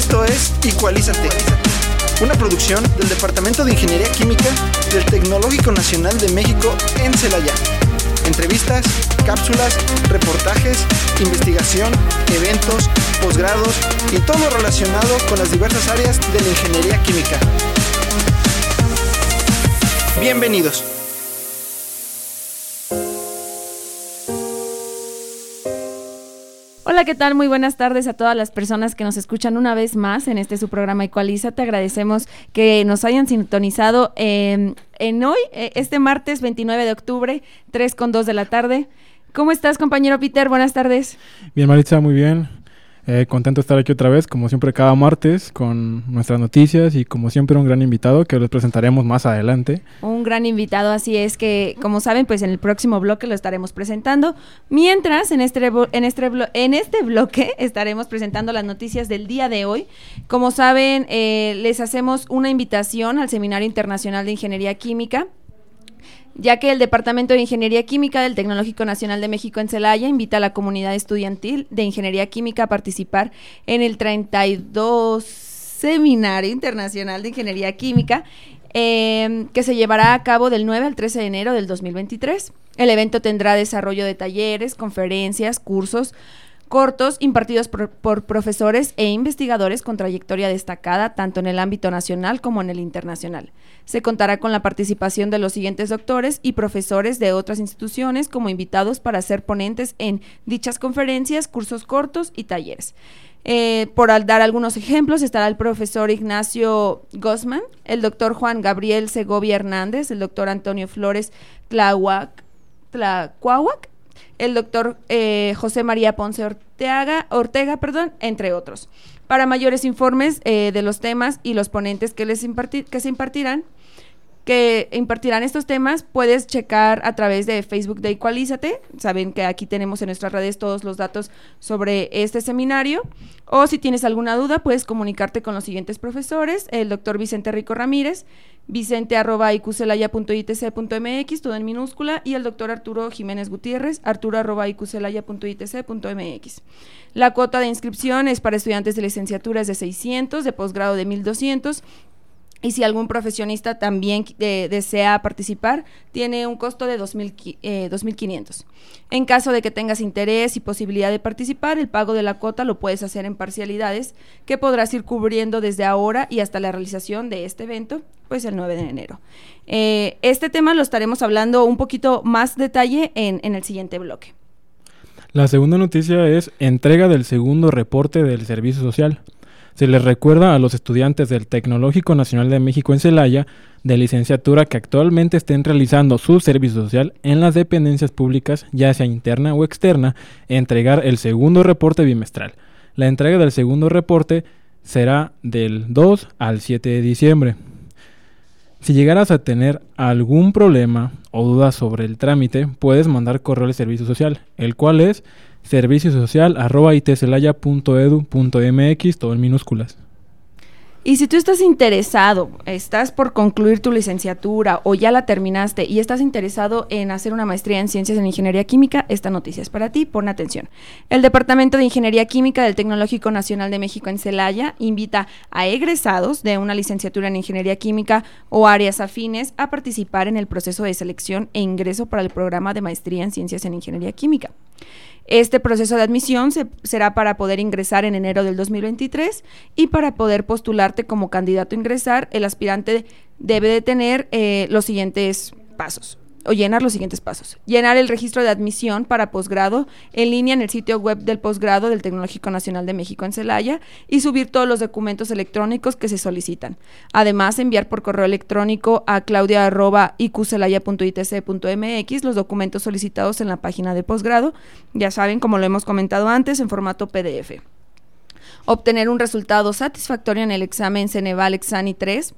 Esto es Equalízate, una producción del Departamento de Ingeniería Química del Tecnológico Nacional de México en Celaya. Entrevistas, cápsulas, reportajes, investigación, eventos, posgrados y todo relacionado con las diversas áreas de la ingeniería química. Bienvenidos. Hola, ¿qué tal? Muy buenas tardes a todas las personas que nos escuchan una vez más en este su programa Ecualiza. Te agradecemos que nos hayan sintonizado en hoy, eh, este martes 29 de octubre, 3 con 2 de la tarde. ¿Cómo estás, compañero Peter? Buenas tardes. Bien, Maritza, muy bien. Eh, contento de estar aquí otra vez, como siempre cada martes, con nuestras noticias y como siempre un gran invitado que les presentaremos más adelante. Un gran invitado, así es que, como saben, pues en el próximo bloque lo estaremos presentando. Mientras, en este, en este, en este bloque estaremos presentando las noticias del día de hoy. Como saben, eh, les hacemos una invitación al Seminario Internacional de Ingeniería Química ya que el Departamento de Ingeniería Química del Tecnológico Nacional de México en Celaya invita a la comunidad estudiantil de Ingeniería Química a participar en el 32 Seminario Internacional de Ingeniería Química, em, que se llevará a cabo del 9 al 13 de enero del 2023. El evento tendrá desarrollo de talleres, conferencias, cursos, cortos impartidos por, profesores e investigadores con trayectoria destacada tanto en el ámbito nacional como en el internacional. Se contará con la participación de los siguientes doctores y profesores de otras instituciones como invitados para ser ponentes en dichas conferencias, cursos cortos y talleres. Eh, por dar algunos ejemplos, estará el profesor Ignacio Gosman, el doctor Juan Gabriel Segovia Hernández, el doctor Antonio Flores Tlahuac, el doctor eh, José María Ponce Ortega, Ortega, perdón, entre otros. Para mayores informes eh, de los temas y los ponentes que, les que se impartirán, que impartirán estos temas, puedes checar a través de Facebook de Equalízate. Saben que aquí tenemos en nuestras redes todos los datos sobre este seminario. O si tienes alguna duda, puedes comunicarte con los siguientes profesores, el doctor Vicente Rico Ramírez, vicente arroba mx todo en minúscula, y el doctor Arturo Jiménez Gutiérrez, arturo arroba mx La cuota de inscripción es para estudiantes de licenciatura es de 600, de posgrado de 1200 y si algún profesionista también desea participar, tiene un costo de 2.500. Eh, en caso de que tengas interés y posibilidad de participar, el pago de la cuota lo puedes hacer en parcialidades que podrás ir cubriendo desde ahora y hasta la realización de este evento, pues el 9 de enero. Eh, este tema lo estaremos hablando un poquito más detalle en, en el siguiente bloque. La segunda noticia es entrega del segundo reporte del Servicio Social. Se les recuerda a los estudiantes del Tecnológico Nacional de México en Celaya de licenciatura que actualmente estén realizando su servicio social en las dependencias públicas, ya sea interna o externa, entregar el segundo reporte bimestral. La entrega del segundo reporte será del 2 al 7 de diciembre. Si llegaras a tener algún problema o duda sobre el trámite, puedes mandar correo al servicio social, el cual es servicio social arroba itcelaya.edu.mx, todo en minúsculas. Y si tú estás interesado, estás por concluir tu licenciatura o ya la terminaste y estás interesado en hacer una maestría en ciencias en ingeniería química, esta noticia es para ti, pon atención. El Departamento de Ingeniería Química del Tecnológico Nacional de México en Celaya invita a egresados de una licenciatura en ingeniería química o áreas afines a participar en el proceso de selección e ingreso para el programa de maestría en ciencias en ingeniería química. Este proceso de admisión será para poder ingresar en enero del 2023 y para poder postularte como candidato a ingresar, el aspirante debe de tener eh, los siguientes pasos o llenar los siguientes pasos. Llenar el registro de admisión para posgrado en línea en el sitio web del posgrado del Tecnológico Nacional de México en Celaya y subir todos los documentos electrónicos que se solicitan. Además, enviar por correo electrónico a claudia.iqcelaya.itc.mx los documentos solicitados en la página de posgrado, ya saben, como lo hemos comentado antes, en formato PDF. Obtener un resultado satisfactorio en el examen Ceneval Exani 3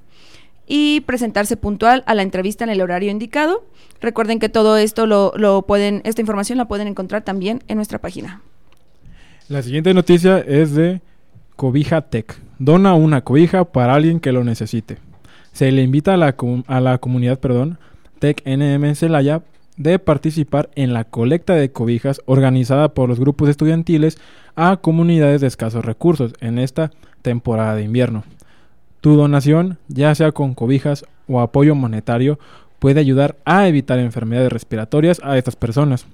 y presentarse puntual a la entrevista en el horario indicado. Recuerden que todo esto lo, pueden, esta información la pueden encontrar también en nuestra página. La siguiente noticia es de Cobija Tech. Dona una cobija para alguien que lo necesite. Se le invita a la, a la comunidad, perdón, Tech NM Celaya de participar en la colecta de cobijas organizada por los grupos estudiantiles a comunidades de escasos recursos en esta temporada de invierno. Tu donación, ya sea con cobijas o apoyo monetario, puede ayudar a evitar enfermedades respiratorias a estas personas.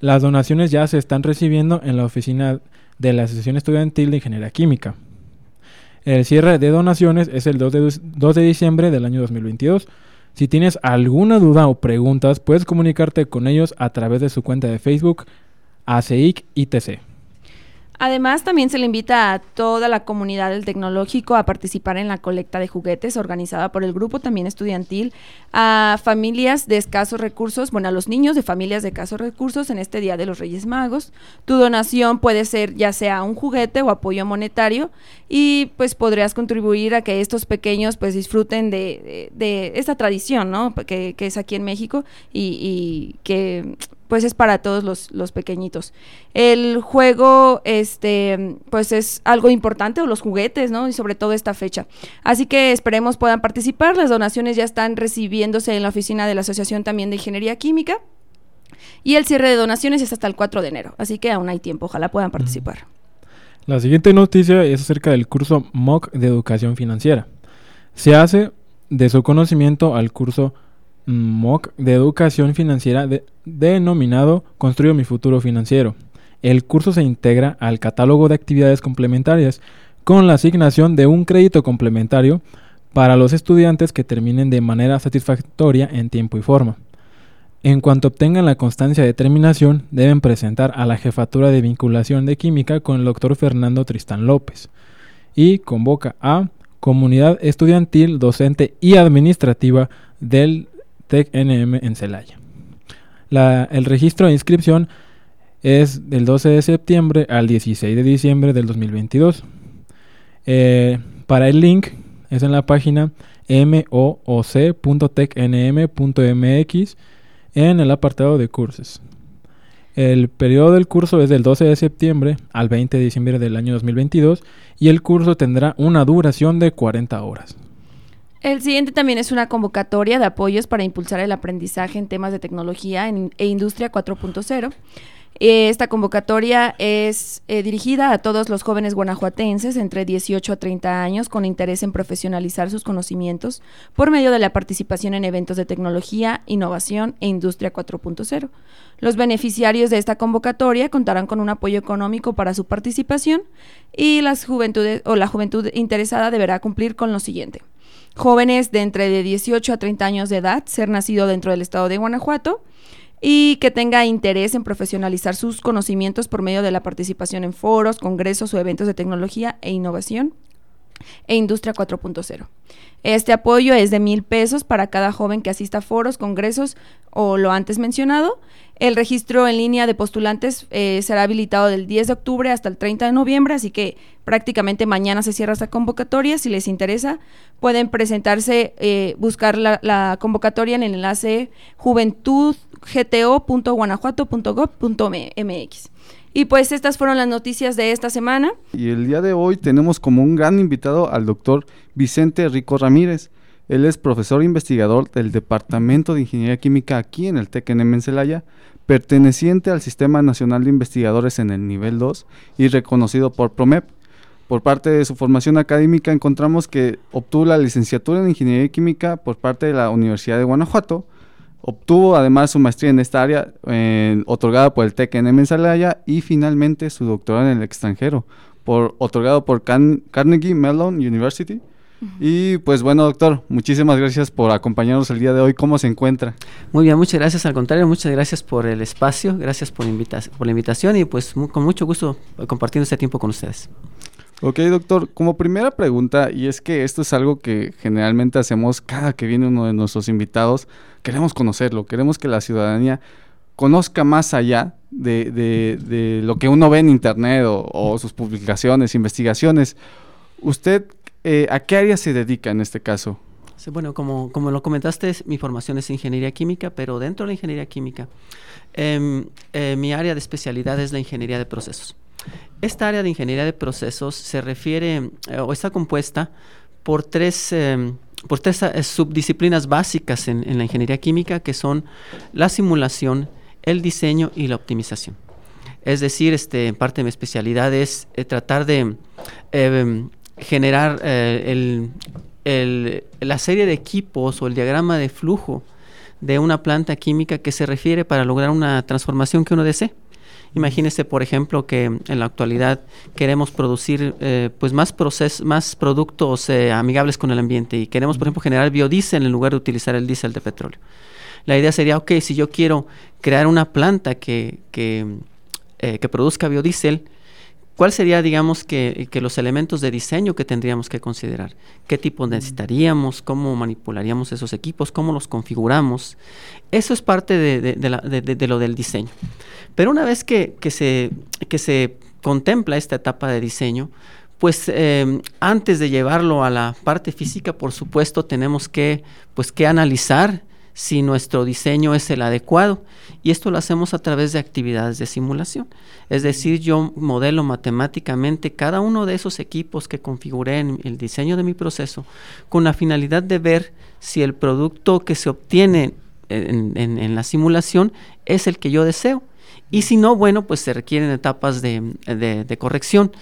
Las donaciones ya se están recibiendo en la oficina de la Asociación Estudiantil de Ingeniería Química. El cierre de donaciones es el 2 de, 2 de diciembre del año 2022. Si tienes alguna duda o preguntas, puedes comunicarte con ellos a través de su cuenta de Facebook, ACIC ITC. Además, también se le invita a toda la comunidad del tecnológico a participar en la colecta de juguetes organizada por el grupo también estudiantil a familias de escasos recursos, bueno, a los niños de familias de escasos recursos en este Día de los Reyes Magos. Tu donación puede ser ya sea un juguete o apoyo monetario y pues podrías contribuir a que estos pequeños pues disfruten de, esta tradición, ¿no? Que, es aquí en México y que pues es para todos los, los, pequeñitos. El juego, este, pues es algo importante, o los juguetes, ¿no? Y sobre todo esta fecha. Así que esperemos puedan participar. Las donaciones ya están recibiéndose en la oficina de la Asociación también de Ingeniería Química. Y el cierre de donaciones es hasta el 4 de enero. Así que aún hay tiempo. Ojalá puedan participar. La siguiente noticia es acerca del curso MOOC de Educación Financiera. Se hace de su conocimiento al curso MOOC de Educación Financiera denominado Construyo mi futuro financiero. El curso se integra al catálogo de actividades complementarias con la asignación de un crédito complementario para los estudiantes que terminen de manera satisfactoria en tiempo y forma. En cuanto obtengan la constancia de terminación, deben presentar a la Jefatura de Vinculación de Química con el doctor Fernando Tristán López y convoca a comunidad estudiantil, docente y administrativa del TEC-NM en Celaya. el registro de inscripción es del 12 de septiembre al 16 de diciembre del 2022. Eh, para el link es en la página mooc.tecnm.mx en el apartado de cursos. El periodo del curso es del 12 de septiembre al 20 de diciembre del año 2022 y el curso tendrá una duración de 40 horas. El siguiente también es una convocatoria de apoyos para impulsar el aprendizaje en temas de tecnología e industria 4.0. Esta convocatoria es eh, dirigida a todos los jóvenes guanajuatenses entre 18 a 30 años con interés en profesionalizar sus conocimientos por medio de la participación en eventos de tecnología, innovación e industria 4.0. Los beneficiarios de esta convocatoria contarán con un apoyo económico para su participación y las juventudes o la juventud interesada deberá cumplir con lo siguiente jóvenes de entre de 18 a 30 años de edad, ser nacido dentro del estado de Guanajuato y que tenga interés en profesionalizar sus conocimientos por medio de la participación en foros, congresos o eventos de tecnología e innovación e Industria 4.0. Este apoyo es de mil pesos para cada joven que asista a foros, congresos o lo antes mencionado. El registro en línea de postulantes eh, será habilitado del 10 de octubre hasta el 30 de noviembre, así que prácticamente mañana se cierra esta convocatoria. Si les interesa, pueden presentarse, eh, buscar la, la, convocatoria en el enlace juventudgto.guanajuato.gov.mx. Y pues estas fueron las noticias de esta semana. Y el día de hoy tenemos como un gran invitado al doctor Vicente Rico Ramírez. Él es profesor investigador del Departamento de Ingeniería Química aquí en el TECNM en Celaya, perteneciente al Sistema Nacional de Investigadores en el nivel 2 y reconocido por PROMEP. Por parte de su formación académica encontramos que obtuvo la licenciatura en Ingeniería Química por parte de la Universidad de Guanajuato, Obtuvo además su maestría en esta área otorgada por el TEC en Celaya y finalmente su doctorado en el extranjero, por, otorgado por Carnegie Mellon University. Y pues bueno, doctor, muchísimas gracias por acompañarnos el día de hoy. ¿Cómo se encuentra? Muy bien, muchas gracias. Al contrario, muchas gracias por el espacio, gracias por, por la invitación y pues con mucho gusto compartiendo este tiempo con ustedes. Ok, doctor, como primera pregunta, y es que esto es algo que generalmente hacemos cada que viene uno de nuestros invitados, queremos conocerlo, queremos que la ciudadanía conozca más allá de, lo que uno ve en Internet o, sus publicaciones, investigaciones. ¿Usted eh, a qué área se dedica en este caso? Bueno, como, como lo comentaste, mi formación es ingeniería química, pero dentro de la ingeniería química, em, eh, mi área de especialidad es la ingeniería de procesos. Esta área de ingeniería de procesos se refiere eh, o está compuesta por tres, em, por tres eh, subdisciplinas básicas en, la ingeniería química que son la simulación, el diseño y la optimización. Es decir, este, parte de mi especialidad es eh, tratar de eh, generar eh, la serie de equipos o el diagrama de flujo de una planta química que se refiere para lograr una transformación que uno desee. Imagínese, por ejemplo, que en la actualidad queremos producir eh, pues más proces- más productos eh, amigables con el ambiente y queremos, por ejemplo, generar biodiesel en lugar de utilizar el diésel de petróleo. La idea sería, ok, si yo quiero crear una planta que, que, eh, que produzca biodiesel, ¿cuál sería, digamos, que, que los elementos de diseño que tendríamos que considerar? ¿Qué tipo necesitaríamos? ¿Cómo manipularíamos esos equipos? ¿Cómo los configuramos? Eso es parte de, de- de la- de- de- de lo del diseño. Pero una vez que, que se, que se contempla esta etapa de diseño, pues eh, antes de llevarlo a la parte física, por supuesto, tenemos que, pues, que analizar si nuestro diseño es el adecuado. Y esto lo hacemos a través de actividades de simulación. Es decir, yo modelo matemáticamente cada uno de esos equipos que configuré en el diseño de mi proceso con la finalidad de ver si el producto que se obtiene en, la simulación es el que yo deseo. Y si no, bueno, pues se requieren etapas de, corrección.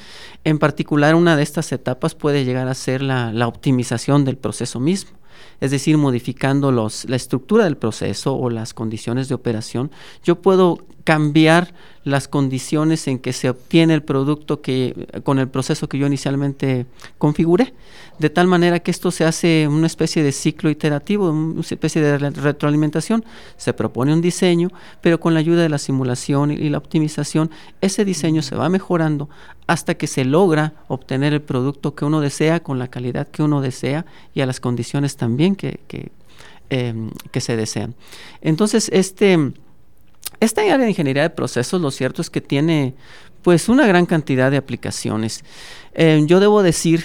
En particular, una de estas etapas puede llegar a ser la optimización del proceso mismo. Es decir, modificando los, la estructura del proceso o las condiciones de operación, yo puedo cambiar las condiciones en que se obtiene el producto que, con el proceso que yo inicialmente configuré, de tal manera que esto se hace una especie de ciclo iterativo, una especie de re- retroalimentación. Se propone un diseño, pero con la ayuda de la simulación y, la optimización, ese diseño se va mejorando hasta que se logra obtener el producto que uno desea con la calidad que uno desea y a las condiciones también que, que, em, que se desean. Entonces, este... Esta área de ingeniería de procesos, lo cierto es que tiene pues una gran cantidad de aplicaciones. Eh, yo debo decir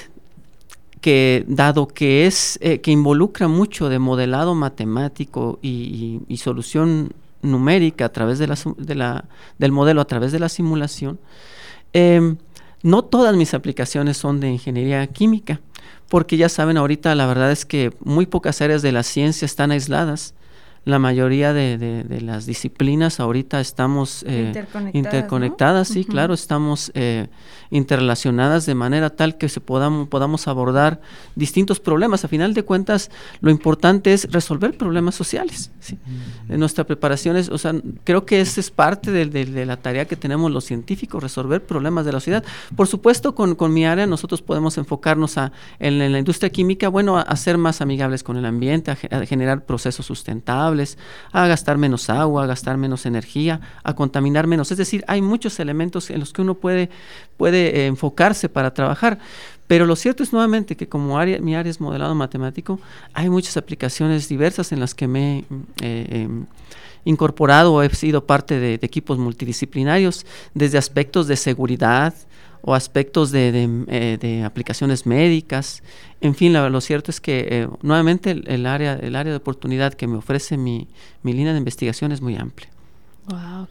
que dado que es eh, que involucra mucho de modelado matemático y, y- solución numérica a través de la, de la- del modelo a través de la simulación, em, no todas mis aplicaciones son de ingeniería química, porque ya saben ahorita la verdad es que muy pocas áreas de la ciencia están aisladas. La mayoría de, de- de las disciplinas ahorita estamos eh, Interconectadas, interconectadas, ¿no? sí, claro, estamos eh, interrelacionadas de manera tal que se podamos, podamos abordar distintos problemas. A final de cuentas, lo importante es resolver problemas sociales. ¿sí? En nuestra preparación es, o sea, creo que esa es parte de, de- de la tarea que tenemos los científicos, resolver problemas de la sociedad. Por supuesto, con, con mi área nosotros podemos enfocarnos a, en, en la industria química, bueno, a, a ser más amigables con el ambiente, a, a generar procesos sustentables, a gastar menos agua, a gastar menos energía, a contaminar menos. Es decir, hay muchos elementos en los que uno puede, puede eh, enfocarse para trabajar. Pero lo cierto es nuevamente que como mi área es modelado matemático, hay muchas aplicaciones diversas en las que me he eh, em, incorporado o he sido parte de equipos multidisciplinarios, desde aspectos de seguridad o aspectos de, eh, de aplicaciones médicas. En fin, la- lo cierto es que eh, nuevamente el, área, el área de oportunidad que me ofrece mi, mi línea de investigación es muy amplia. Wow.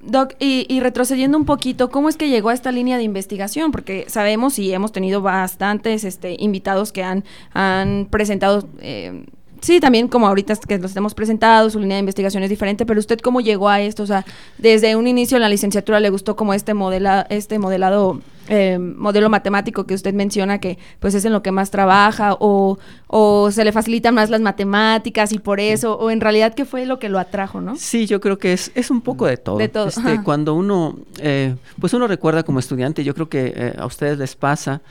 Doc, y, y retrocediendo un poquito, ¿cómo es que llegó a esta línea de investigación? Porque sabemos y hemos tenido bastantes este, invitados que han, han presentado, eh, sí, también como ahorita que los hemos presentado, su línea de investigación es diferente, pero usted cómo llegó a esto? O sea, desde un inicio en la licenciatura le gustó como este, modela, este modelado, eh, modelo matemático que usted menciona que pues es en lo que más trabaja o, o se le facilitan más las matemáticas y por eso, o en realidad qué fue lo que lo atrajo, ¿no? Sí, yo creo que es, es un poco de todo. De todo, Este, cuando uno, eh, pues uno recuerda como estudiante, yo creo que eh, a ustedes les pasa,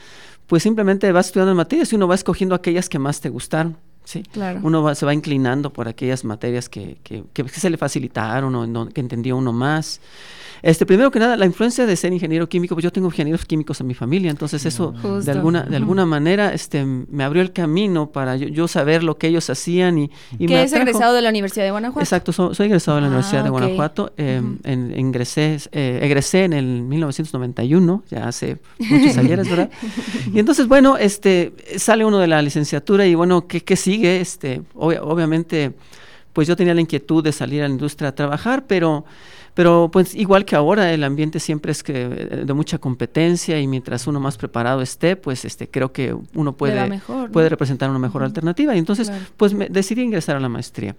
pues simplemente vas estudiando materias y uno va escogiendo aquellas que más te gustaron. Sí. Claro. Uno va- se va inclinando por aquellas materias que, que- que se le facilitaron o en que entendió uno más. Este, primero que nada, la influencia de ser ingeniero químico, pues yo tengo ingenieros químicos en mi familia, entonces eso Justo. de alguna, de alguna manera este, me abrió el camino para yo, yo saber lo que ellos hacían y, y que me es atrajo. egresado de la Universidad de Guanajuato. Exacto, so- soy egresado de la Ah, Universidad de. Guanajuato. eh, en- ingresé, eh, egresé en el 1991, ya hace muchos ayeres, ¿verdad? Y entonces, bueno, este, sale uno de la licenciatura y bueno, ¿qué, qué sigue? Este, obvia- obviamente, pues yo tenía la inquietud de salir a la industria a trabajar, pero Pero pues igual que ahora, el ambiente siempre es que de mucha competencia y mientras uno más preparado esté, pues este creo que uno puede, mejor, ¿no? puede representar una mejor alternativa. Y entonces, Claro. pues me decidí ingresar a la maestría.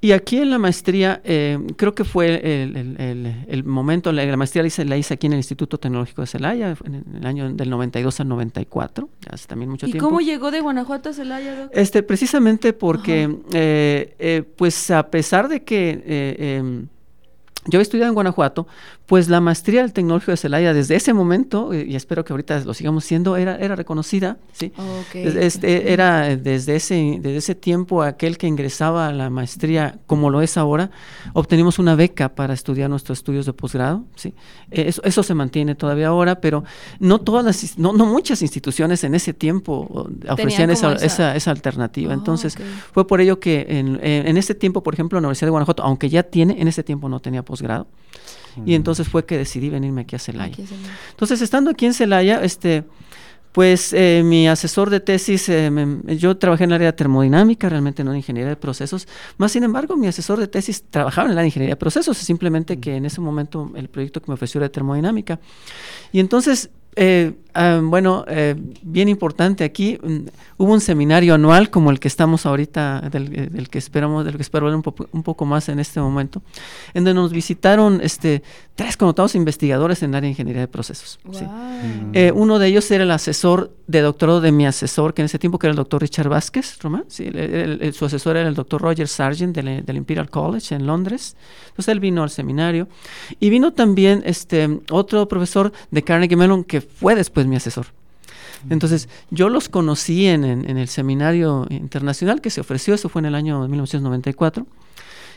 Y aquí en la maestría, eh, creo que fue el, el- el- el momento, la, la maestría la hice, la hice aquí en el Instituto Tecnológico de Celaya, en, el año del 92 al 94, ya hace también mucho ¿Y tiempo. cómo llegó de Guanajuato a Celaya, Doc? Este, precisamente porque, eh, eh, pues a pesar de que eh, em, yo he estudiado en Guanajuato, pues la maestría del Tecnológico de Celaya desde ese momento, eh, y espero que ahorita lo sigamos siendo, era, era reconocida, ¿sí? Este, era desde ese, desde ese tiempo aquel que ingresaba a la maestría, como lo es ahora, obtenimos una beca para estudiar nuestros estudios de posgrado. ¿sí? Eh, Eso, eso se mantiene todavía ahora, pero no todas las, no, no muchas instituciones en ese tiempo ofrecían esa, esa- esa, esa alternativa. Ah, Entonces, fue por ello que en, en, en ese tiempo, por ejemplo, la Universidad de Guanajuato, aunque ya tiene, en ese tiempo no tenía posgrado. Y entonces fue que decidí venirme aquí a Celaya. Aquí es el- Entonces, estando aquí en Celaya, este, pues eh, mi asesor de tesis, eh, me- yo trabajé en el área de termodinámica, realmente no en ingeniería de procesos, más sin embargo, mi asesor de tesis trabajaba en el área de ingeniería de procesos, simplemente que en ese momento el proyecto que me ofreció era de termodinámica. Y entonces, eh, ah, bueno, eh, bien importante aquí, mm, hubo un seminario anual como el que estamos ahorita, del, eh, del que esperamos, del que espero ver un, poco- un poco más en este momento, en donde nos visitaron este, tres connotados investigadores en el área de ingeniería de procesos. ¿sí? Guau. Eh, uno de ellos era el asesor de doctorado de mi asesor, que en ese tiempo que era el doctor Richard Vázquez, Román. Sí, el- el- el- su asesor era el doctor Roger Sargent del, del Imperial College en Londres. Entonces él vino al seminario. Y vino también este, otro profesor de Carnegie Mellon que fue después mi asesor. Entonces, yo los conocí en, en- en el seminario internacional que se ofreció, eso fue en el año 1994.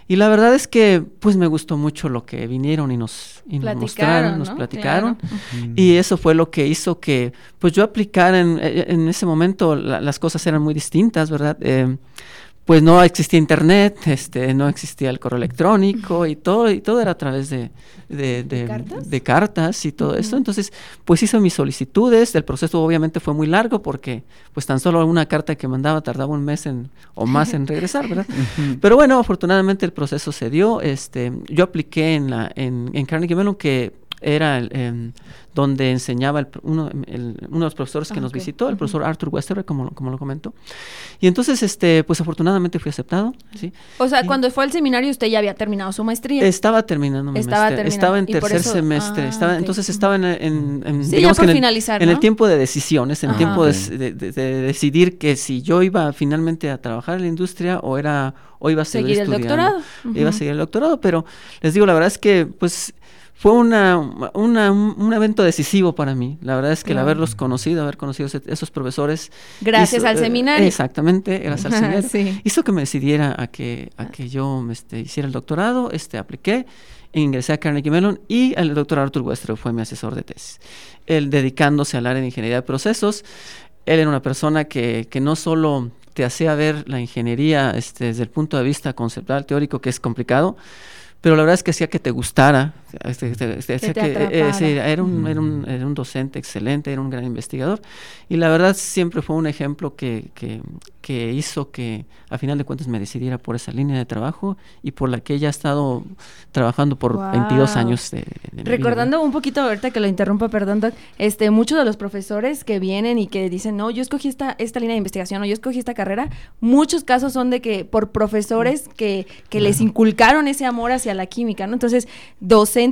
Y la verdad es que, pues me gustó mucho lo que vinieron y nos, y nos mostraron, nos ¿no? platicaron. Claro. Y eso fue lo que hizo que, pues yo aplicara en, en ese momento, la- las cosas eran muy distintas, ¿verdad? Eh, pues no existía internet, este, no existía el correo electrónico y todo, y todo era a través de, de, de- cartas? de cartas y todo eso. Entonces, pues hice mis solicitudes, el proceso obviamente fue muy largo porque pues tan solo una carta que mandaba tardaba un mes en, o más en regresar, ¿verdad? Pero bueno, afortunadamente el proceso se dio. Este, yo apliqué en la en, en Carnegie Mellon que era el, em, donde enseñaba el uno, el- uno de los profesores que Ah, nos visitó, el profesor Arthur Westerberg, como, lo- como lo comentó. Y entonces, este, pues afortunadamente fui aceptado, ¿sí? O sea, Y- cuando fue al seminario usted ya había terminado su maestría. Estaba terminando mi Estaba maestría. terminando, Estaba en tercer eso- semestre. ah, estaba, ok. Entonces estaba en, en- en- Sí, digamos que en el, finalizar, en el tiempo de decisiones, en el tiempo de, Ok. de- de- de decidir que si yo iba finalmente a trabajar en la industria o era o iba a seguir, Seguir el estudiando. doctorado. Iba a seguir el doctorado, pero les digo, la verdad es que pues fue una, una- un, evento decisivo para mí. La verdad es que el haberlos conocido, haber conocido esos profesores. Gracias hizo- al eh, seminario. Exactamente, gracias al seminario. Sí. Hizo que me decidiera a que, a que yo este, hiciera el doctorado, este, apliqué, ingresé a Carnegie Mellon y el doctor Arthur Westrow fue mi asesor de tesis. Él dedicándose al área de ingeniería de procesos, él era una persona que, que no solo te hacía ver la ingeniería este, desde el punto de vista conceptual, teórico, que es complicado, pero la verdad es que hacía que te gustara, este, este, este, que, eh, sí, era, un, era, un, era un docente excelente, era un gran investigador, y la verdad siempre fue un ejemplo que, que, que hizo que a final de cuentas me decidiera por esa línea de trabajo y por la que ella ha estado trabajando por Guau. 22 años de, de mi vida, Recordando un poquito, ahorita que lo interrumpa, perdón, Doc, este, muchos de los profesores que vienen y que dicen, no, yo escogí esta, esta línea de investigación o yo escogí esta carrera, muchos casos son de que por profesores que, que les inculcaron ese amor hacia la química, ¿no? Entonces, docentes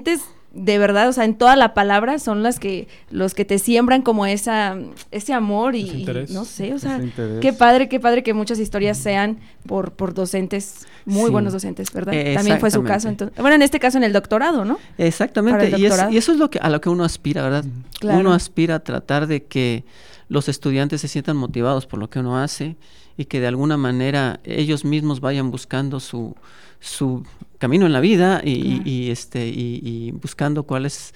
de verdad, o sea, en toda la palabra son las que los que te siembran como esa ese amor y, Ese interés. y no sé, o sea, qué padre, qué padre que muchas historias sean por por docentes muy Sí. buenos docentes, ¿verdad? Eh, También fue su caso, entonces, bueno, en este caso en el doctorado, ¿no? Exactamente, y, es- doctorado. y eso es lo que, a lo que uno aspira, ¿verdad? Claro. Uno aspira a tratar de que los estudiantes se sientan motivados por lo que uno hace y que de alguna manera ellos mismos vayan buscando su, su camino en la vida y, y- Claro. y, este y, y buscando cuáles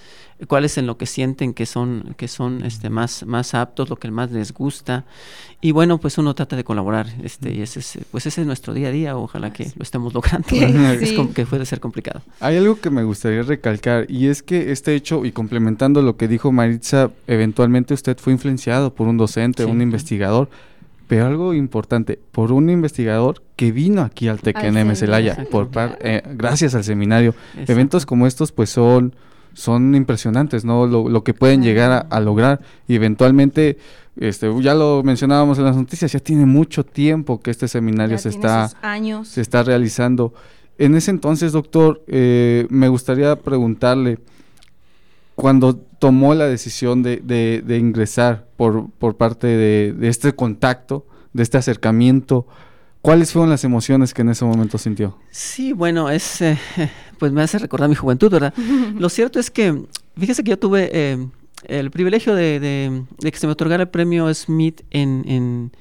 cuáles en lo que sienten que son que son este más más aptos lo que más les gusta y bueno pues uno trata de colaborar este y ese es, pues ese es nuestro día a día ojalá que lo estemos logrando es sí. com- que puede ser complicado Hay algo que me gustaría recalcar y es que este hecho, y complementando lo que dijo Maritza, eventualmente usted fue influenciado por un docente, Sí. un investigador. Pero algo importante, por un investigador que vino aquí al TECNM Celaya, por eh, gracias al seminario. Eventos como estos pues son, son impresionantes, ¿no? Lo, que pueden llegar a, lograr y eventualmente, este, ya lo mencionábamos en las noticias, ya tiene mucho tiempo que este seminario se está, se está realizando. En ese entonces, doctor, eh, me gustaría preguntarle, cuando tomó la decisión de, de, ingresar por, por parte de, de, este contacto, de este acercamiento, ¿cuáles fueron las emociones que en ese momento sintió? Sí, bueno, es, eh, pues me hace recordar mi juventud, ¿verdad? Lo cierto es que, fíjese que yo tuve eh, el privilegio de, que se me otorgara el premio Smith en, en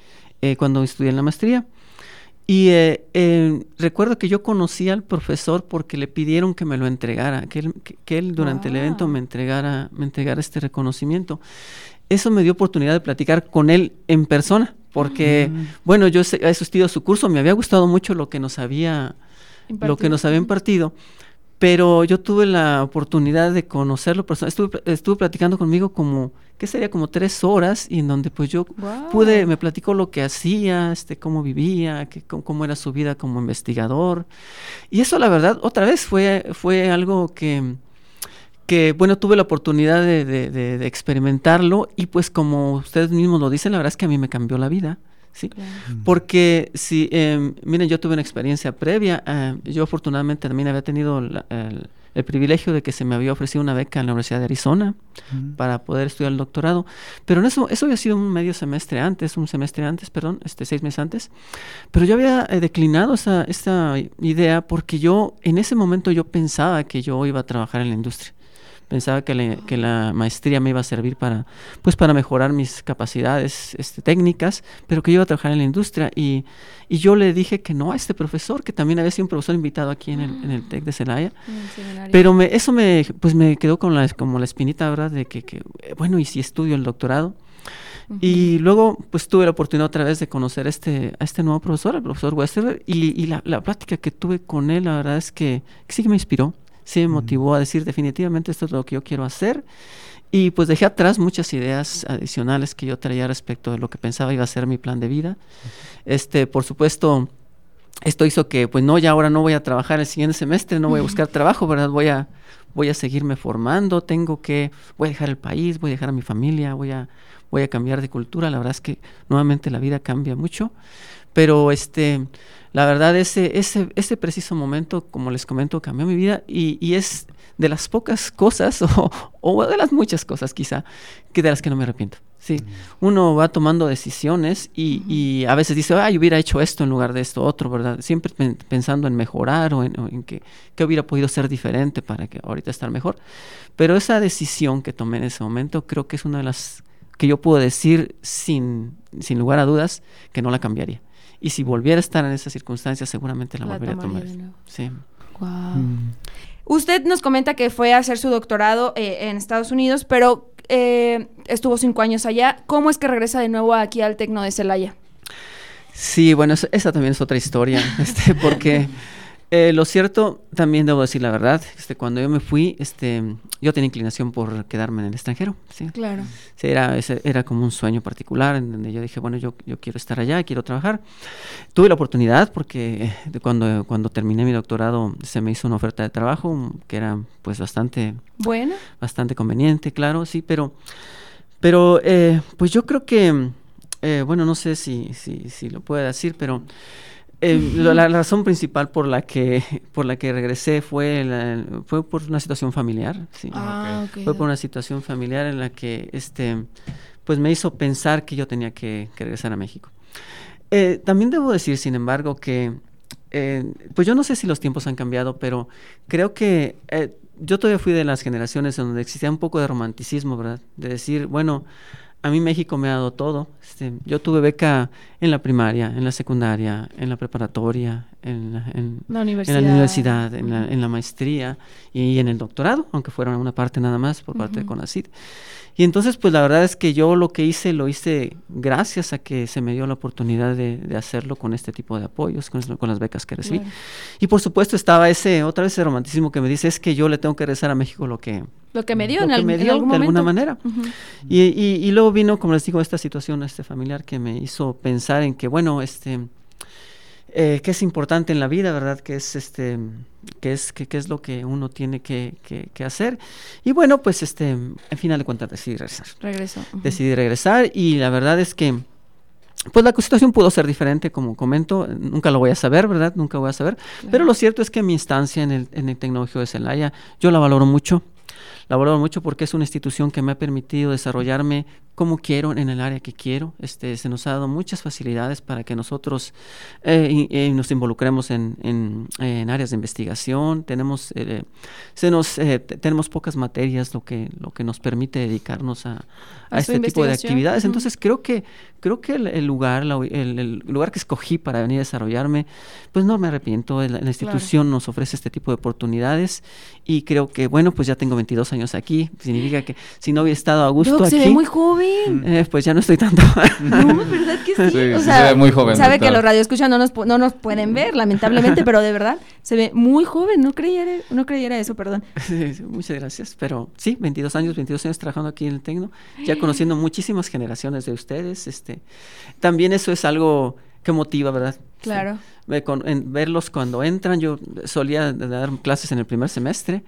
eh, cuando estudié en la maestría. Y eh, eh, recuerdo que yo conocí al profesor porque le pidieron que me lo entregara, que él, que, él durante el evento me entregara, me entregara este reconocimiento. Eso me dio oportunidad de platicar con él en persona, porque, mm. bueno, yo he asistido a su curso, me había gustado mucho lo que nos había, lo que nos había impartido, pero yo tuve la oportunidad de conocerlo estuve, estuve platicando conmigo como, ¿qué sería? Como tres horas y en donde pues yo pude, me platicó lo que hacía, este, cómo vivía, que, cómo, era su vida como investigador. Y eso la verdad, otra vez fue, fue algo que, que bueno, tuve la oportunidad de, de experimentarlo y pues como ustedes mismos lo dicen, la verdad es que a mí me cambió la vida. ¿Sí? Porque si, eh, miren, yo tuve una experiencia previa, eh, yo afortunadamente también había tenido el, privilegio de que se me había ofrecido una beca en la Universidad de Arizona para poder estudiar el doctorado, pero en eso, eso había sido un medio semestre antes, un semestre antes, perdón, este, seis meses antes, pero yo había eh, declinado esa, esta idea porque yo, en ese momento yo pensaba que yo iba a trabajar en la industria pensaba que, que, la maestría me iba a servir para, pues, para mejorar mis capacidades este, técnicas, pero que yo iba a trabajar en la industria. Y, y, yo le dije que no a este profesor, que también había sido un profesor invitado aquí en el, en el TEC de Celaya. Pero me, eso me, pues, me quedó con la, como la espinita, ¿verdad? De que, que bueno, ¿y si estudio el doctorado? Y luego, pues tuve la oportunidad otra vez de conocer este, a este nuevo profesor, el profesor Westerberg, y, y la, la, plática que tuve con él, la verdad es que, que sí que me inspiró sí me motivó a decir definitivamente esto es lo que yo quiero hacer. Y pues dejé atrás muchas ideas adicionales que yo traía respecto de lo que pensaba iba a ser mi plan de vida. Este, por supuesto, esto hizo que, pues no, ya ahora no voy a trabajar el siguiente semestre, no voy a buscar trabajo, ¿verdad? Voy a, voy a seguirme formando, tengo que, voy a dejar el país, voy a dejar a mi familia, voy a, voy a cambiar de cultura. La verdad es que nuevamente la vida cambia mucho. Pero este, la verdad, ese, ese, ese preciso momento, como les comento, cambió mi vida y, y es de las pocas cosas, o, o, de las muchas cosas quizá, que de las que no me arrepiento. Sí, mm. uno va tomando decisiones y, y, a veces dice, ay, hubiera hecho esto en lugar de esto otro, ¿verdad? Siempre pensando en mejorar o en, en que, que, hubiera podido ser diferente para que ahorita estar mejor. Pero esa decisión que tomé en ese momento creo que es una de las que yo puedo decir sin, sin lugar a dudas que no la cambiaría. Y si volviera a estar en esas circunstancias, seguramente la, volvería a tomar. Sí. Mm. Usted nos comenta que fue a hacer su doctorado eh, en Estados Unidos, pero eh, estuvo cinco años allá. ¿Cómo es que regresa de nuevo aquí al Tecno de Celaya? Sí, bueno, esa también es otra historia, este, porque eh, lo cierto, también debo decir la verdad, este, cuando yo me fui, este, yo tenía inclinación por quedarme en el extranjero, ¿sí? Claro. Sí, era, era como un sueño particular en donde yo dije, bueno, yo, yo quiero estar allá, quiero trabajar. Tuve la oportunidad porque eh, cuando, cuando terminé mi doctorado se me hizo una oferta de trabajo que era pues bastante... Buena. Bastante conveniente, claro, sí, pero, pero eh, pues yo creo que, bueno, no sé si, si, si lo puedo decir, pero... Eh, la, razón principal por la que por la que regresé fue fue por una situación familiar sí. ah, fue por una situación familiar en la que este pues me hizo pensar que yo tenía que, regresar a México. Eh, también debo decir sin embargo que eh, pues yo no sé si los tiempos han cambiado pero creo que yo todavía fui de las generaciones en donde existía un poco de romanticismo verdad de decir bueno a mí México me ha dado todo. Este, yo tuve beca en la primaria, en la secundaria, en la preparatoria, en, la- en- La en universidad. la universidad, en la, en la maestría y en el doctorado, aunque fuera una parte nada más por parte de Ujú. CONACYT. Y entonces, pues la verdad es que yo lo que hice, lo hice gracias a que se me dio la oportunidad de, de hacerlo con este tipo de apoyos, con, con las becas que recibí. Y por supuesto estaba ese, otra vez ese romanticismo que me dice, es que yo le tengo que regresar a México lo que, Lo que me dio lo en, que algún- me en dio algún de alguna manera. Ujú. Y, y- y luego vino, como les digo, esta situación este familiar que me hizo pensar en que, bueno, este, eh, que es importante en la vida, ¿verdad? Que es este, que es, que, que es lo que uno tiene que, que- que hacer. Y bueno, pues este, en final de cuentas decidí regresar. Regreso. Decidí regresar y la verdad es que, pues la situación pudo ser diferente, como comento, nunca lo voy a saber, ¿verdad? Nunca voy a saber. Pero lo cierto es que mi instancia en el, en el Tecnológico de Celaya, yo la valoro mucho. La valoro mucho porque es una institución que me ha permitido desarrollarme como quiero, en el área que quiero. Este, se nos ha dado muchas facilidades para que nosotros eh, y- eh, nos involucremos en, en- en áreas de investigación. Tenemos, eh, se nos, eh, te- tenemos pocas materias, lo que, lo que nos permite dedicarnos a, a este tipo de actividades. Entonces creo que, creo que el, el lugar, la- el, el lugar que escogí para venir a desarrollarme, pues no me arrepiento. La, la institución nos ofrece este tipo de oportunidades y creo que, bueno, pues ya tengo 22 años aquí. Significa que si no hubiera estado a gusto Doc, se aquí, ve muy joven. Eh, pues ya no estoy tanto. No, ¿verdad que sí? Sí, o sí sea, se ve muy joven, Sabe que los radioescuchas no nos, no nos pueden ver, lamentablemente, pero de verdad se ve muy joven. No creyera, no creyera eso, perdón. Sí, Muchas gracias. Pero sí, 22 años, 22 años trabajando aquí en el Tecno, ya conociendo muchísimas generaciones de ustedes. Este, también eso es algo que motiva, ¿verdad? Claro. Ve con- en- verlos cuando entran, yo solía dar clases en el primer semestre,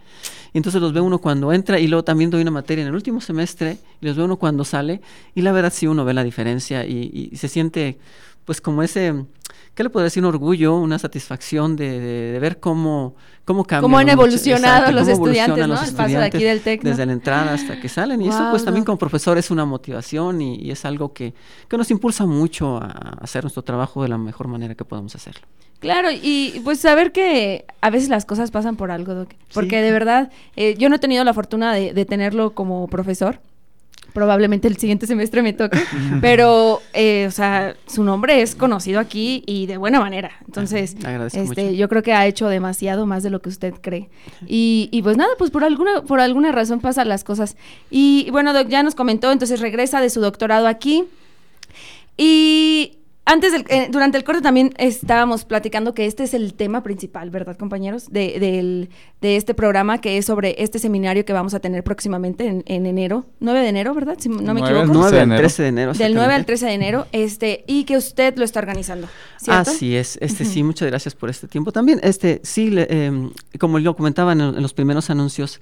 y entonces los ve uno cuando entra y luego también doy una materia en el último semestre y los ve uno cuando sale y la verdad sí uno ve la diferencia y, y se siente pues como ese, ¿qué le puedo decir? Un orgullo, una satisfacción de, de- de ver cómo, cómo cambian. Cómo han evolucionado exacto, los estudiantes, ¿no? los paso de aquí del Tecno. Desde la entrada hasta que salen y eso pues también como profesor es una motivación y, y es algo que, que nos impulsa mucho a hacer nuestro trabajo de la mejor manera que podamos hacerlo. Claro, y pues saber que a veces las cosas pasan por algo, Doc. Porque Sí. de verdad, eh, yo no he tenido la fortuna de, de tenerlo como profesor. Probablemente el siguiente semestre me toque. pero, eh, o sea, su nombre es conocido aquí y de buena manera. Entonces, este, mucho. yo creo que ha hecho demasiado más de lo que usted cree. Y, y pues nada, pues por alguna, por alguna razón pasan las cosas. Y bueno, Doc, ya nos comentó, entonces regresa de su doctorado aquí. Y antes del, eh, durante el corte también estábamos platicando que este es el tema principal, ¿verdad, compañeros? De, del- de este programa que es sobre este seminario que vamos a tener próximamente en, en enero, 9 de enero, ¿verdad? Si no me Nueve, equivoco. nueve. 9 de al enero. 13 de enero. Del 9 al exactamente. 13 de enero, este, y que usted lo está organizando, ¿cierto? Así es, este sí, muchas gracias por este tiempo. También, este, sí, le- em, como yo comentaba en los primeros anuncios,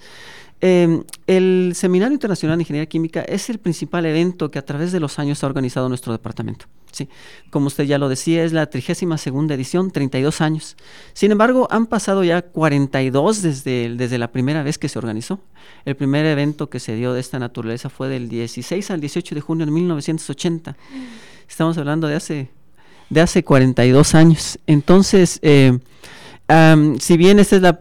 em, el Seminario Internacional de Ingeniería Química es el principal evento que a través de los años ha organizado nuestro departamento. Sí, como usted ya lo decía, es la 32 segunda edición, 32 años. Sin embargo, han pasado ya 42 desde, el- desde la primera vez que se organizó. El primer evento que se dio de esta naturaleza fue del 16 al 18 de junio de 1980. Estamos hablando de hace de hace 42 años. Entonces, eh, am, si bien esta es la,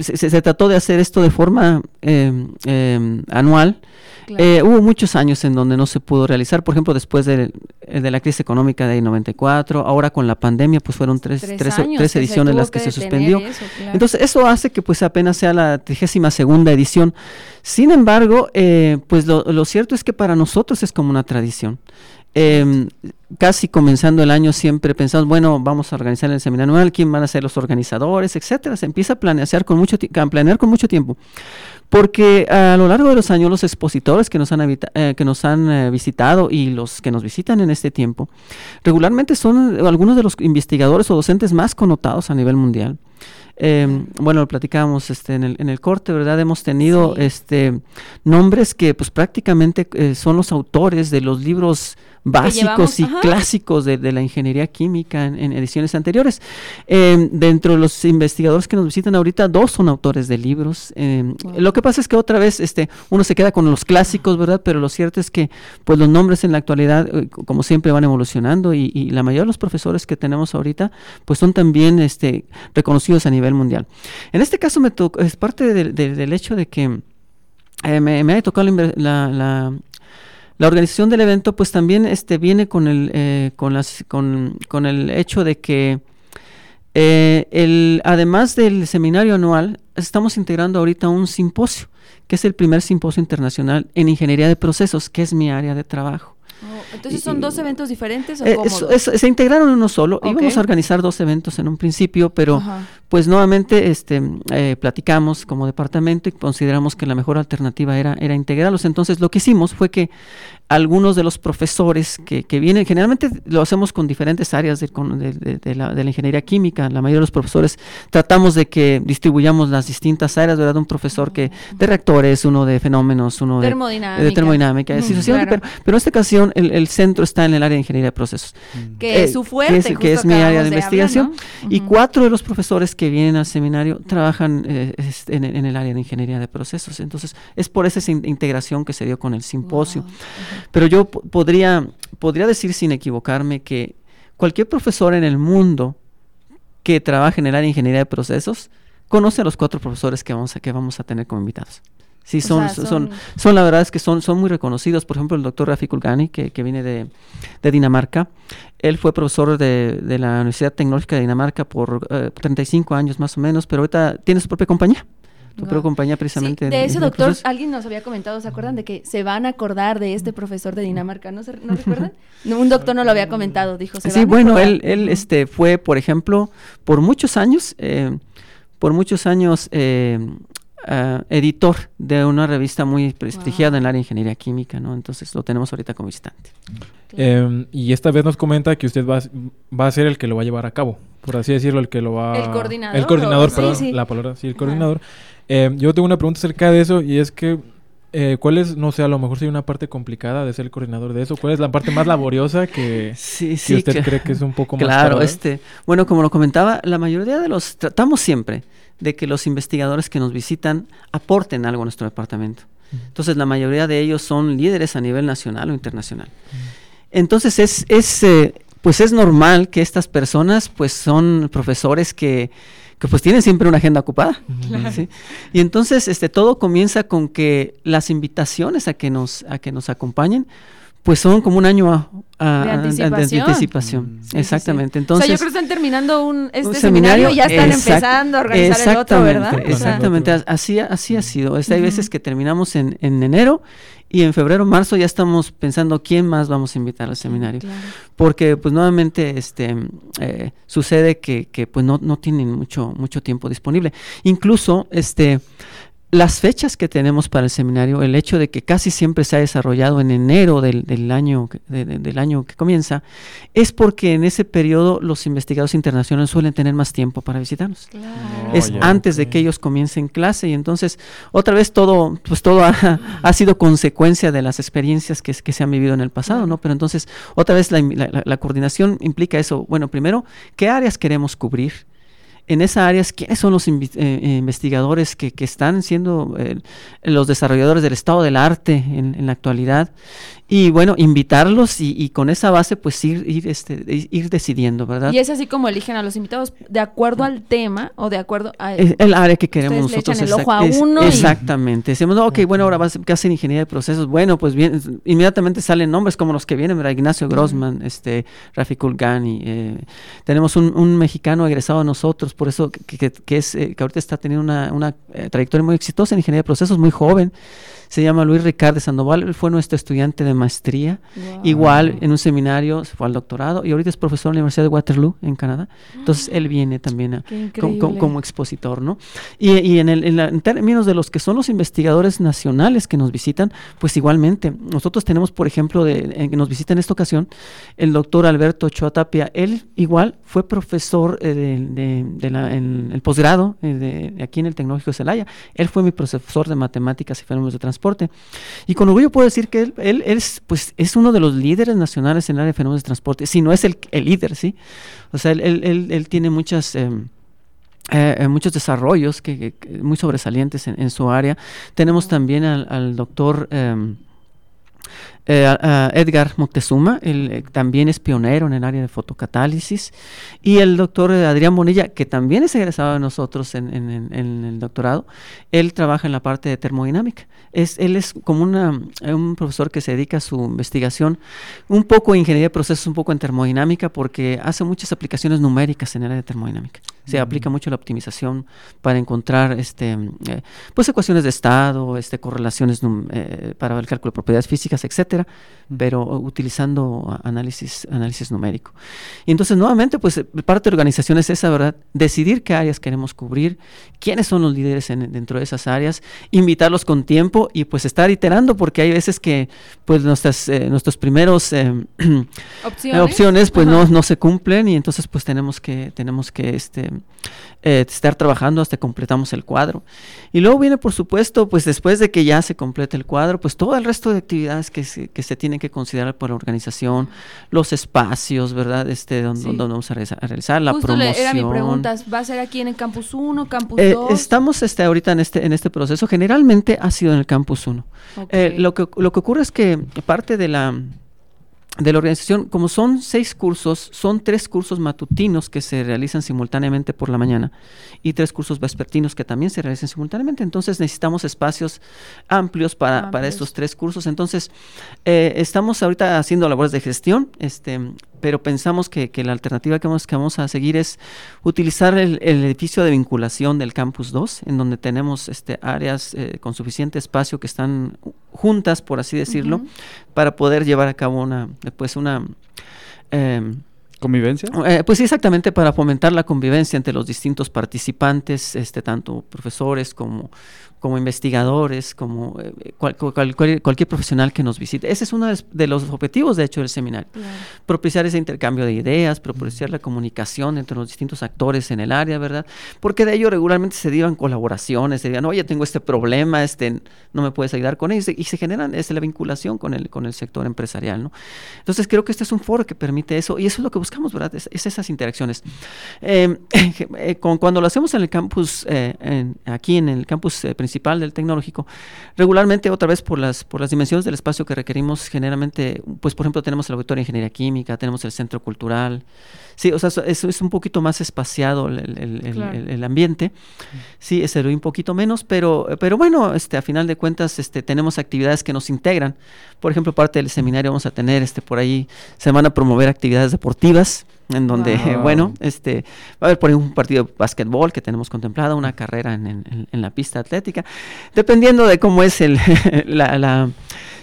se, se- se trató de hacer esto de forma eh, eh, anual, Claro. eh, hubo muchos años en donde no se pudo realizar, por ejemplo, después de, eh, de la crisis económica de 94, ahora con la pandemia, pues fueron tres, Tres tres- años tres ediciones las que, se suspendió. eso, claro. Entonces, eso hace que pues apenas sea la 32 segunda edición. Sin embargo, eh, pues lo, lo cierto es que para nosotros es como una tradición. Eh, casi comenzando el año siempre pensamos, bueno, vamos a organizar el seminario anual, quién van a ser los organizadores, etcétera. Se empieza a planear con mucho, a planear con mucho tiempo. Porque a lo largo de los años los expositores que nos han, eh, que nos han eh, visitado y los que nos visitan en este tiempo, regularmente son eh, algunos de los investigadores o docentes más connotados a nivel mundial. Eh, bueno, lo platicábamos este, en, el, en el corte, ¿verdad? Hemos tenido Sí. este, nombres que pues prácticamente eh, son los autores de los libros básicos y ajá. clásicos de, de la ingeniería química en, en ediciones anteriores. Eh, dentro de los investigadores que nos visitan ahorita, dos son autores de libros. Wow. Lo que pasa es que otra vez este, uno se queda con los clásicos, ¿verdad? Pero lo cierto es que pues los nombres en la actualidad, eh, como siempre, van evolucionando y, y la mayoría de los profesores que tenemos ahorita, pues son también este, reconocidos a nivel mundial. En este caso me tocó, es parte del- hecho de que eh, me, me ha tocado la, la- la- organización del evento, pues también este, viene con el, eh, con, las, con, con el hecho de que Eh, el, además del seminario anual, estamos integrando ahorita un simposio, que es el primer simposio internacional en ingeniería de procesos, que es mi área de trabajo. Oh, entonces son Y- dos eventos diferentes o Eh, cómo? es- es- se integraron en uno solo. Íbamos a organizar dos eventos en un principio, pero Ajá. Pues nuevamente este, eh, platicamos como departamento y consideramos que la mejor alternativa era, era integrarlos. Entonces lo que hicimos fue que algunos de los profesores que, que vienen, generalmente lo hacemos con diferentes áreas de, con- de- de- la, de la ingeniería química, la mayoría de los profesores tratamos de que distribuyamos las distintas áreas, ¿verdad? Un profesor que de reactores, uno de fenómenos, uno de Termodinámica. de termodinámica, claro. pero, pero en esta ocasión el, el centro está en el área de ingeniería de procesos. Que Eh, es su fuerte, que es, que justo es mi área de investigación. hablar, ¿no? Y cuatro de los profesores que vienen al seminario trabajan eh, en, en el área de ingeniería de procesos. Entonces, es por esa in- integración que se dio con el simposio. Wow. Pero yo po- podría, podría decir sin equivocarme que cualquier profesor en el mundo que trabaje en el área de ingeniería de procesos conoce a los cuatro profesores que vamos a, que vamos a tener como invitados. Sí, O son, sea, son, son- son, la verdad es que son, son muy reconocidos. Por ejemplo, el doctor Rafi Kulgani, que, que viene de, de Dinamarca. Él fue profesor de, de la Universidad Tecnológica de Dinamarca por eh, 35 años más o menos, pero ahorita tiene su propia compañía. Guau. propia compañía precisamente. en- de ese doctor, alguien nos había comentado, ¿se acuerdan de que se van a acordar de este profesor de Dinamarca? ¿No, se, ¿no recuerdan? No, un doctor no lo había comentado, dijo. Se Sí, van bueno, él, él este, fue, por ejemplo, por muchos años, eh, por muchos años eh, ah, editor de una revista muy prestigiada Wow. en el área de ingeniería química, ¿no? Entonces lo tenemos ahorita como visitante. Eh, y esta vez nos comenta que usted va, a- va a ser el que lo va a llevar a cabo, por así decirlo, el que lo va... El coordinador, El coordinador, o- perdón, sí. la palabra, sí, el coordinador. Eh, yo tengo una pregunta acerca de eso y es que, eh, ¿cuál es, no sé, a lo mejor si hay una parte complicada de ser el coordinador de eso? ¿Cuál es la parte más laboriosa que, Sí, que sí. usted cree que es un poco más... Claro, este, bueno, como lo comentaba, la mayoría de los, tratamos siempre de que los investigadores que nos visitan aporten algo a nuestro departamento. Entonces, la mayoría de ellos son líderes a nivel nacional o internacional. Entonces, es, es, eh, pues es normal que estas personas, pues son profesores que, que pues tienen siempre una agenda ocupada. ¿sí? Y entonces, este, todo comienza con que las invitaciones a que nos, a que nos acompañen, pues son como un año a- a- De a- anticipación. anticipación. Mm. Sí, Exactamente. sí. o sea, Entonces, yo creo que están terminando un, este un seminario, y ya están exact- empezando a organizar el otro, ¿verdad? exactamente, O sea, así, así ha sido. Es- hay Ujú. veces que terminamos en, en enero y en febrero, marzo ya estamos pensando quién más vamos a invitar al seminario. claro. Porque pues nuevamente este, eh, sucede que, que, pues no, no tienen mucho, mucho tiempo disponible. Incluso este, las fechas que tenemos para el seminario, el hecho de que casi siempre se ha desarrollado en enero del, del año, que- de- de- del año que comienza, es porque en ese periodo los investigadores internacionales suelen tener más tiempo para visitarnos. Claro. Oh, es ya, antes de que ellos comiencen clase y entonces otra vez todo pues todo ha, ha sido consecuencia de las experiencias que, que se han vivido en el pasado no pero entonces otra vez la, la- la- la coordinación implica eso. Bueno primero qué áreas queremos cubrir en esa área, ¿quiénes son los eh, eh, investigadores que, que están siendo eh, los desarrolladores del estado del arte en, en la actualidad? Y bueno, invitarlos y, y con esa base pues ir, ir, este, ir- decidiendo, ¿verdad? Y es así como eligen a los invitados de acuerdo al tema o de acuerdo a... El área que queremos le nosotros. echan el ojo a es- uno y- Exactamente. Decimos, no, ok, bueno, ahora vas a hacer ingeniería de procesos. Bueno, pues bien, inmediatamente salen nombres como los que vienen, ¿verdad? Ignacio Grossman, este, Rafi Kulgani. eh, tenemos un, un mexicano egresado de nosotros, por eso que, que- que es, eh, que ahorita está teniendo una, una, eh, trayectoria muy exitosa en ingeniería de procesos, muy joven. Se llama Luis Ricardo Sandoval, él fue nuestro estudiante de maestría. Wow. Igual en un seminario, se fue al doctorado y ahorita es profesor en la Universidad de Waterloo, en Canadá. Entonces él viene también a, como expositor, ¿no? Y, y en, el- en la- en términos de los que son los investigadores nacionales que nos visitan, pues igualmente, nosotros tenemos, por ejemplo, de, en que nos visita en esta ocasión, el doctor Alberto Ochoa Tapia, él igual fue profesor eh, de, de- el posgrado eh, aquí en el Tecnológico de Celaya, él fue mi profesor de matemáticas y fenómenos de transporte, y con orgullo puedo decir que él, es, pues, es uno de los líderes nacionales en el área de fenómenos de transporte, si no es el, líder, ¿sí? O sea, él, él- tiene muchas... eh, eh, muchos desarrollos que, muy sobresalientes en, su área. Tenemos también al, doctor eh, Edgar Moctezuma, él eh, también es pionero en el área de fotocatálisis, y el doctor eh, Adrián Bonilla, que también es egresado de nosotros en, en- en- en el doctorado, él trabaja en la parte de termodinámica. Es, él es como una, un profesor que se dedica a su investigación, un poco en ingeniería de procesos, un poco en termodinámica, porque hace muchas aplicaciones numéricas en el área de termodinámica. Se aplica mucho la optimización para encontrar este, pues ecuaciones de estado, este, correlaciones para el cálculo de propiedades físicas, etcétera, pero utilizando análisis, análisis numérico. Y entonces, nuevamente, pues parte de organización es esa, ¿verdad? Decidir qué áreas queremos cubrir, quiénes son los líderes en- dentro de esas áreas, invitarlos con tiempo y pues estar iterando, porque hay veces que pues nuestras, eh, nuestros primeros eh, Opciones. opciones pues Ajá. no, no se cumplen y entonces pues tenemos que, tenemos que este, eh, estar trabajando hasta que completamos el cuadro. Y luego viene, por supuesto, pues después de que ya se complete el cuadro, pues todo el resto de actividades que que se tienen que considerar por la organización, los espacios, ¿verdad? Este, donde, Sí. donde vamos a realizar, a realizar la Justo promoción. era mi pregunta, ¿va a ser aquí en el campus 1, campus Eh, 2? estamos este, ahorita en este, en este proceso. Generalmente ha sido en el campus 1. Ok. Eh, lo, que, lo que ocurre es que parte de la, de la organización, como son seis cursos, son tres cursos matutinos que se realizan simultáneamente por la mañana y tres cursos vespertinos que también se realizan simultáneamente. Entonces necesitamos espacios amplios para, para estos tres cursos. Entonces eh, estamos ahorita haciendo labores de gestión, este, pero pensamos que, que la alternativa que vamos, que vamos a seguir es utilizar el, el edificio de vinculación del Campus 2, en donde tenemos este, áreas eh, con suficiente espacio que están juntas, por así decirlo, para poder llevar a cabo una, pues una... em, ¿Convivencia? eh, pues sí, exactamente para fomentar la convivencia entre los distintos participantes, este, tanto profesores como, como investigadores, como eh, cual- cual- cual- cualquier profesional que nos visite. Ese es uno de- los objetivos, de hecho, del seminario. Claro. Propiciar ese intercambio de ideas, propiciar la comunicación entre los distintos actores en el área, ¿verdad? Porque de ello regularmente se derivan colaboraciones, se digan, oye, tengo este problema, este, no me puedes ayudar con ello, y se generan este, la vinculación con el, con el sector empresarial, ¿no? Entonces creo que este es un foro que permite eso, y eso es lo que buscamos, ¿verdad? Es, es esas interacciones. Eh, eh, con- cuando lo hacemos en el campus, en- aquí en el campus eh, principal del tecnológico, regularmente otra vez por las, por las dimensiones del espacio que requerimos, generalmente, pues por ejemplo tenemos el laboratorio de ingeniería química, tenemos el centro cultural, sí, o sea, eso es un poquito más espaciado el, el- el- Claro. el- el ambiente, sí, es un poquito menos, pero, pero bueno, este, a final de cuentas este, tenemos actividades que nos integran, por ejemplo, parte del seminario vamos a tener este, por ahí, se van a promover actividades deportivas, en donde, Wow. bueno, este, va a haber por ahí un partido de básquetbol que tenemos contemplado, una carrera en, en- en la pista atlética, dependiendo de cómo es el, la, la-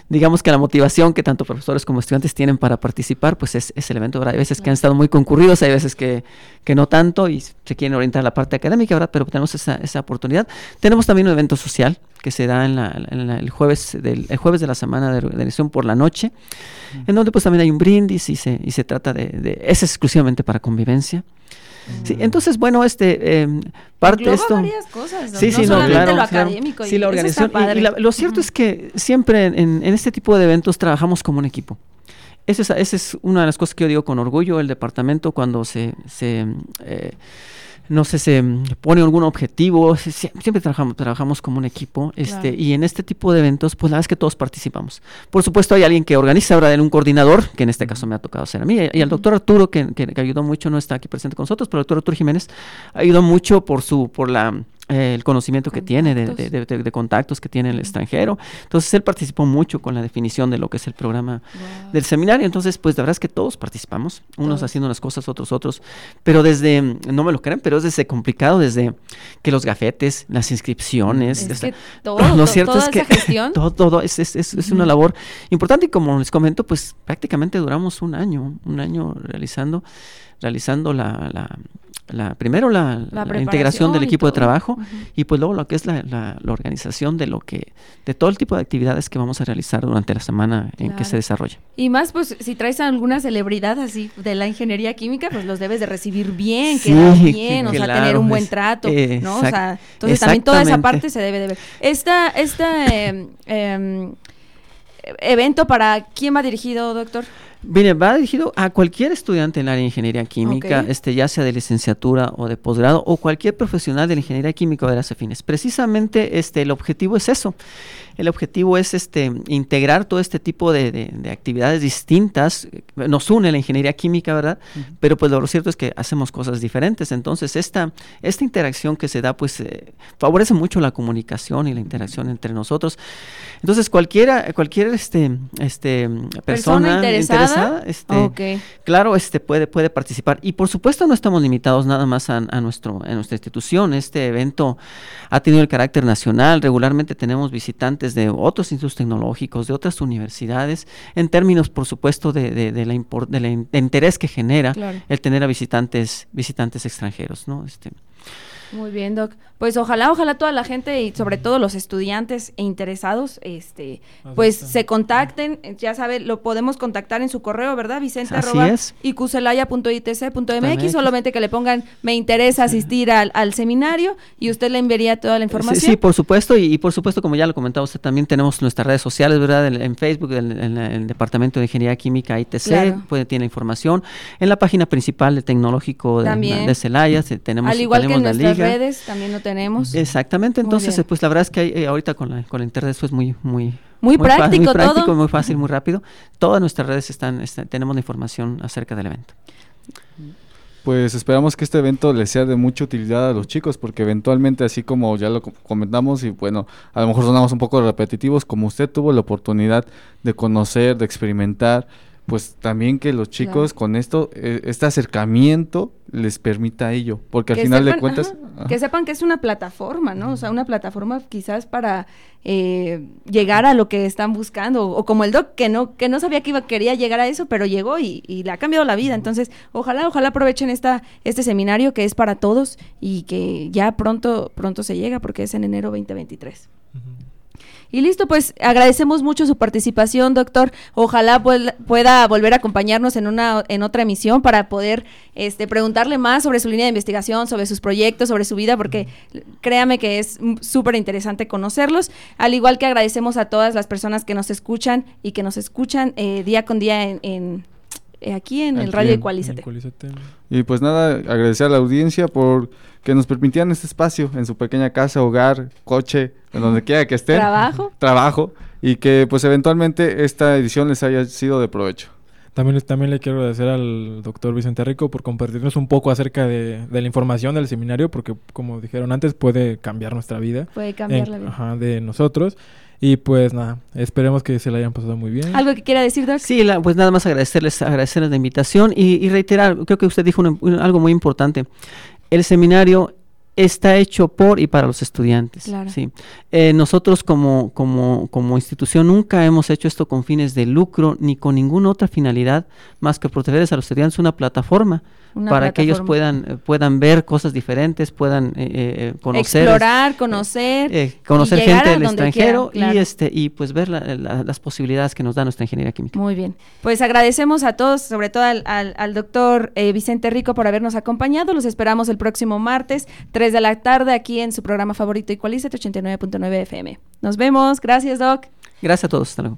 digamos que la motivación que tanto profesores como estudiantes tienen para participar, pues es, es el evento, ¿verdad? Hay veces que han estado muy concurridos, hay veces que, que no tanto y se quieren orientar a la parte académica, ¿verdad? Pero tenemos esa, esa oportunidad. Tenemos también un evento social que se da en, la, en la- el, jueves del, el jueves de la semana de organización por la noche, en donde pues también hay un brindis y se, y se trata de, de- es exclusivamente para convivencia. Sí, entonces, bueno, este, em, parte de esto... varias cosas, ¿no? Sí, sí, no, solamente claro. lo claro. académico. Sí, y la organización. y- y la- lo cierto es que siempre en, en este tipo de eventos trabajamos como un equipo. Esa es, esa es una de las cosas que yo digo con orgullo. El departamento cuando se, se eh, no sé, se mm, pone algún objetivo, se- siempre trabajamos, trabajamos como un equipo, este, Claro. y en este tipo de eventos, pues la verdad es que todos participamos. Por supuesto, hay alguien que organiza, ahora un coordinador, que en este caso me ha tocado ser a mí, y al doctor Arturo, que, que- que ayudó mucho, no está aquí presente con nosotros, pero el doctor Arturo Jiménez ayudó mucho por su, por la eh, el conocimiento que tiene de, de- de- de- de contactos que tiene en el extranjero. Entonces él participó mucho con la definición de lo que es el programa Wow. del seminario. Entonces, pues la verdad es que todos participamos, unos Todos. haciendo unas cosas, otros otros, pero desde, no me lo creen, pero es desde complicado, desde que los gafetes, las inscripciones, Es que todo, lo to- cierto toda es que gestión. todo, todo es, es, es- es una labor importante y como les comento, pues prácticamente duramos un año, un año realizando, realizando la, la, la- primero la, La la integración del equipo de trabajo y pues luego lo que es la, la- la organización de lo que, de todo el tipo de actividades que vamos a realizar durante la semana en que se desarrolla. Y más, pues, si traes a alguna celebridad así de la ingeniería química, pues los debes de recibir bien, Sí, quedar bien, o sea, tener un buen es- trato, ¿no? O sea, entonces también toda esa parte se debe de ver. Esta, esta em, evento para quién va dirigido, doctor? Viene, va dirigido a cualquier estudiante en el área de ingeniería química, este, ya sea de licenciatura o de posgrado, o cualquier profesional de la ingeniería química o de las afines. Precisamente este, el objetivo es eso. El objetivo es este, integrar todo este tipo de, de- de actividades distintas. Nos une la ingeniería química, ¿verdad? Pero pues lo cierto es que hacemos cosas diferentes. Entonces, esta, esta interacción que se da, pues eh, favorece mucho la comunicación y la interacción entre nosotros. Entonces, cualquiera, cualquier este, este, persona, interesada? Este. Claro, este puede, puede participar. Y por supuesto no estamos limitados nada más a, a nuestro, a nuestra institución. Este evento ha tenido el carácter nacional. Regularmente tenemos visitantes de otros institutos tecnológicos, de otras universidades, en términos, por supuesto, de, de- de la de la in- interés que genera Claro. el tener a visitantes, visitantes extranjeros, ¿no? Este, Muy bien, Doc. Pues ojalá, ojalá toda la gente y sobre todo los estudiantes e interesados, este, pues se contacten. Ya sabe, lo podemos contactar en su correo, ¿verdad? Vicente Así arroba es. iqcelaya.itc.mx. MX. Solamente que le pongan me interesa asistir al, al seminario y usted le enviaría toda la información. Sí, sí, por supuesto, y, y por supuesto, como ya lo comentaba usted, también tenemos nuestras redes sociales, ¿verdad? En, en Facebook, en, en la- en el Departamento de Ingeniería Química ITC, Claro. puede, tiene información. En la página principal del Tecnológico de, También. de Celaya, se- tenemos, Al igual que en tenemos la liga. Redes, también lo tenemos. Exactamente, Muy entonces, eh, pues la verdad es que hay, eh, ahorita con la, con la internet eso es muy, muy, Muy fa- práctico muy práctico, todo. muy fácil, muy rápido. Todas nuestras redes están, están- tenemos la información acerca del evento. Pues esperamos que este evento les sea de mucha utilidad a los chicos, porque eventualmente, así como ya lo co- comentamos, y bueno, a lo mejor sonamos un poco repetitivos, como usted tuvo la oportunidad de conocer, de experimentar, pues también que los chicos Claro. con esto, eh, este acercamiento les permita ello, porque al Que final de cuentas... ajá, ajá. que sepan que es una plataforma, ¿no? O sea, una plataforma quizás para eh, llegar a lo que están buscando, o, o como el doc que no que no sabía que iba quería llegar a eso, pero llegó y, y le ha cambiado la vida. Entonces, ojalá ojalá aprovechen esta este seminario que es para todos y que ya pronto pronto se llega porque es en enero 2023. Y listo, pues agradecemos mucho su participación, doctor. Ojalá pueda volver a acompañarnos en una en otra emisión para poder este preguntarle más sobre su línea de investigación, sobre sus proyectos, sobre su vida, porque créame que es súper interesante conocerlos. Al igual que agradecemos a todas las personas que nos escuchan y que nos escuchan eh, día con día en, en- aquí en el radio Ecualízate. Y pues nada, agradecer a la audiencia por que nos permitieran este espacio en su pequeña casa, hogar, coche, en donde quiera que estén. Trabajo. Trabajo. Y que pues eventualmente esta edición les haya sido de provecho. También, también le quiero agradecer al doctor Vicente Rico por compartirnos un poco acerca de, de la información del seminario, porque como dijeron antes, puede cambiar nuestra vida. Puede cambiar en- la vida. ajá, de nosotros. Y pues nada, esperemos que se la hayan pasado muy bien. ¿Algo que quiera decir, Doc? Sí, la- pues nada más agradecerles, agradecerles la invitación y, y reiterar, creo que usted dijo un- un- algo muy importante. El seminario está hecho por y para los estudiantes. Claro. ¿sí? Eh, nosotros como, como, como institución nunca hemos hecho esto con fines de lucro ni con ninguna otra finalidad más que protegerles a los estudiantes una plataforma Una para que ellos puedan, eh, puedan ver cosas diferentes, puedan eh, eh, conocer. Explorar, conocer. eh, conocer y gente del extranjero quieran, claro. y este y pues ver la- la- las posibilidades que nos da nuestra ingeniería química. Muy bien. Pues agradecemos a todos, sobre todo al, al- al doctor eh, Vicente Rico por habernos acompañado. Los esperamos el próximo martes, 3 de la tarde, aquí en su programa favorito Equalizate 89.9 FM. Nos vemos. Gracias, Doc. Gracias a todos. Hasta luego.